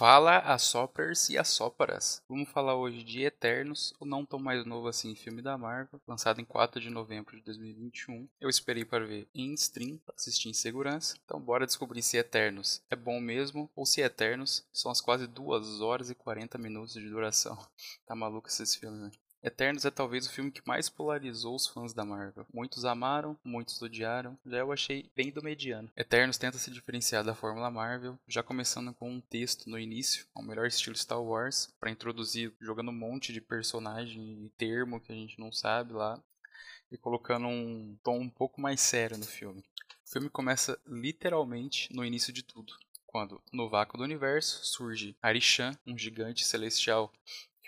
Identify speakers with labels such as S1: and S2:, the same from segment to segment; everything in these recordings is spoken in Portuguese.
S1: Fala Assoppers e Assóparas. Vamos falar hoje de Eternos, o não tão mais novo assim filme da Marvel, lançado em 4 de novembro de 2021. Eu esperei para ver em stream, para assistir em segurança. Então bora descobrir se Eternos é bom mesmo ou se Eternos são as quase 2 horas e 40 minutos de duração. Tá maluco esses filmes, né? Eternos é talvez o filme que mais polarizou os fãs da Marvel. Muitos amaram, muitos odiaram, já eu achei bem do mediano. Eternos tenta se diferenciar da fórmula Marvel, já começando com um texto no início, ao melhor estilo Star Wars, para introduzir, jogando um monte de personagem e termo que a gente não sabe lá, e colocando um tom um pouco mais sério no filme. O filme começa literalmente no início de tudo, quando, no vácuo do universo, surge Arishan, um gigante celestial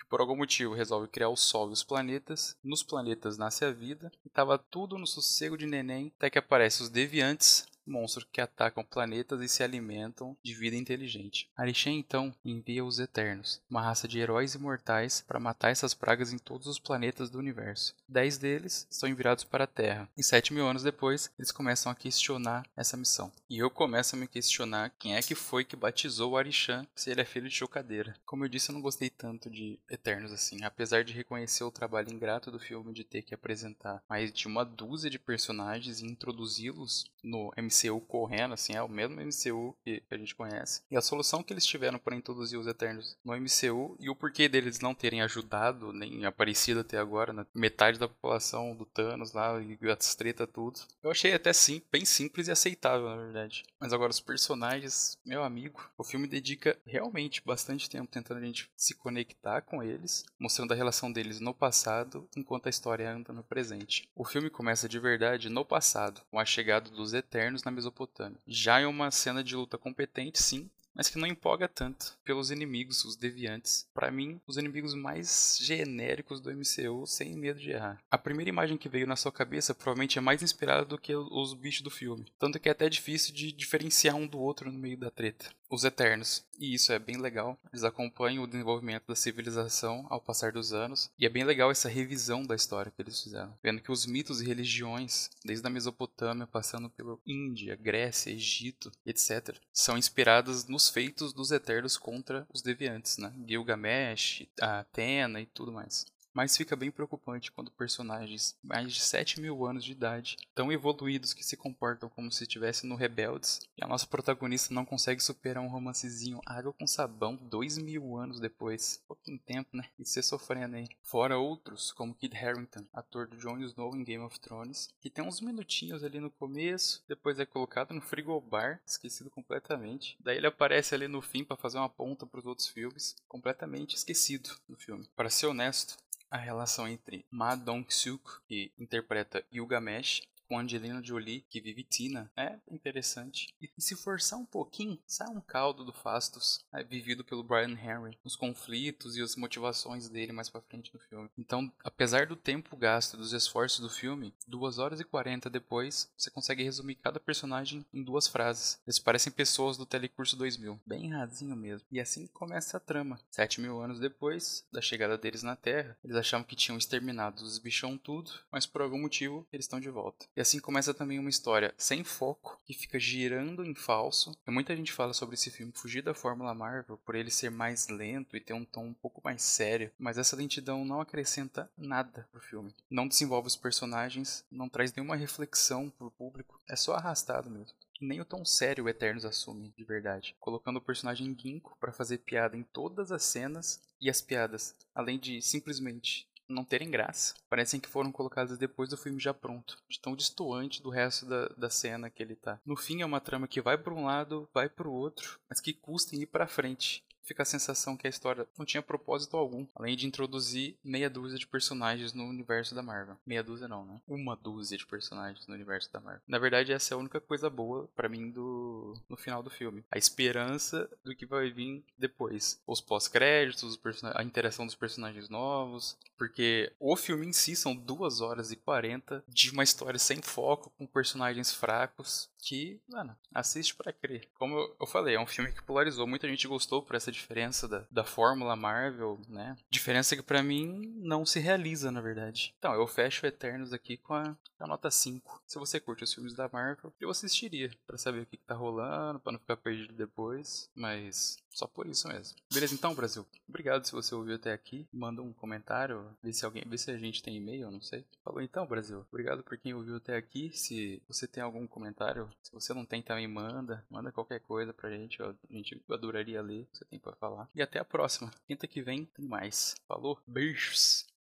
S1: por algum motivo resolve criar o Sol e os planetas. Nos planetas nasce a vida. E tava tudo no sossego de neném até que aparecem os deviantes monstros que atacam planetas e se alimentam de vida inteligente. Arishem então envia os Eternos, uma raça de heróis imortais, para matar essas pragas em todos os planetas do universo. Dez deles são enviados para a Terra, e sete mil anos depois eles começam a questionar essa missão. E eu começo a me questionar quem é que foi que batizou o Arishan se ele é filho de chocadeira. Como eu disse, eu não gostei tanto de Eternos assim, apesar de reconhecer o trabalho ingrato do filme de ter que apresentar mais de uma dúzia de personagens e introduzi-los no MCU MCU correndo, assim, é o mesmo MCU que a gente conhece. E a solução que eles tiveram para introduzir os Eternos no MCU e o porquê deles não terem ajudado, nem aparecido até agora, na metade da população do Thanos lá e as treta tudo. Eu achei até sim, bem simples e aceitável, na verdade. Mas agora os personagens, meu amigo, o filme dedica realmente bastante tempo tentando a gente se conectar com eles, mostrando a relação deles no passado, enquanto a história anda no presente. O filme começa de verdade no passado, com a chegada dos Eternos na Mesopotâmia. Já é uma cena de luta competente, sim, mas que não empolga tanto pelos inimigos, os deviantes. Para mim, os inimigos mais genéricos do MCU, sem medo de errar. A primeira imagem que veio na sua cabeça provavelmente é mais inspirada do que os bichos do filme, tanto que é até difícil de diferenciar um do outro no meio da treta. Os Eternos, e isso é bem legal. Eles acompanham o desenvolvimento da civilização ao passar dos anos, e é bem legal essa revisão da história que eles fizeram, vendo que os mitos e religiões, desde a Mesopotâmia, passando pela Índia, Grécia, Egito, etc., são inspirados nos feitos dos Eternos contra os deviantes, né? Gilgamesh, Atena e tudo mais. Mas fica bem preocupante quando personagens mais de 7 mil anos de idade, tão evoluídos que se comportam como se estivessem no Rebeldes, e a nossa protagonista não consegue superar um romancezinho água com sabão dois mil anos depois. Pouquinho tempo, né? E você sofrendo aí. Fora outros, como Kid Harington, ator do Jon Snow em Game of Thrones, que tem uns minutinhos ali no começo, depois é colocado no frigobar, esquecido completamente. Daí ele aparece ali no fim para fazer uma ponta para os outros filmes, completamente esquecido no filme. Para ser honesto, a relação entre Ma Dong-suk, que interpreta Gilgamesh, com Angelina Jolie, que vive Tina, é interessante. E se forçar um pouquinho, sai um caldo do Fastos, é, vivido pelo Brian Henry, os conflitos e as motivações dele mais pra frente no filme. Então, apesar do tempo gasto dos esforços do filme, 2 horas e 40 depois, você consegue resumir cada personagem em duas frases. Eles parecem pessoas do Telecurso 2000, bem rasinho mesmo. E assim começa a trama. 7 mil anos depois da chegada deles na Terra, eles achavam que tinham exterminado os bichão tudo, mas por algum motivo eles estão de volta. E assim começa também uma história sem foco, que fica girando em falso. E muita gente fala sobre esse filme fugir da fórmula Marvel por ele ser mais lento e ter um tom um pouco mais sério, mas essa lentidão não acrescenta nada pro filme. Não desenvolve os personagens, não traz nenhuma reflexão pro público, é só arrastado mesmo nem o tom sério o Eternos assume de verdade, colocando o personagem Ginkgo para fazer piada em todas as cenas e as piadas, além de simplesmente não terem graça. Parecem que foram colocadas depois do filme já pronto, de tão distoante do resto da, da cena que ele tá. No fim é uma trama que vai para um lado, vai para o outro, mas que custa em ir para frente fica a sensação que a história não tinha propósito algum, além de introduzir meia dúzia de personagens no universo da Marvel. Meia dúzia não, né? Uma dúzia de personagens no universo da Marvel. Na verdade, essa é a única coisa boa para mim do no final do filme. A esperança do que vai vir depois. Os pós-créditos, a interação dos personagens novos, porque o filme em si são duas horas e 40 de uma história sem foco, com personagens fracos, que, mano, assiste para crer. Como eu falei, é um filme que polarizou, muita gente gostou por essa diferença da, da fórmula Marvel, né? Diferença que para mim não se realiza, na verdade. Então, eu fecho Eternos aqui com a, a, nota 5. Se você curte os filmes da Marvel, eu assistiria para saber o que, que tá rolando, para não ficar perdido depois. Mas Só por isso mesmo. Beleza, então, Brasil. Obrigado se você ouviu até aqui. Manda um comentário, vê se alguém, vê se a gente tem e-mail, não sei. Falou então, Brasil. Obrigado por quem ouviu até aqui. Se você tem algum comentário, se você não tem também manda, manda qualquer coisa pra gente, a gente adoraria ler, você tem para falar. E até a próxima. Quinta que vem tem mais. Falou, beijos.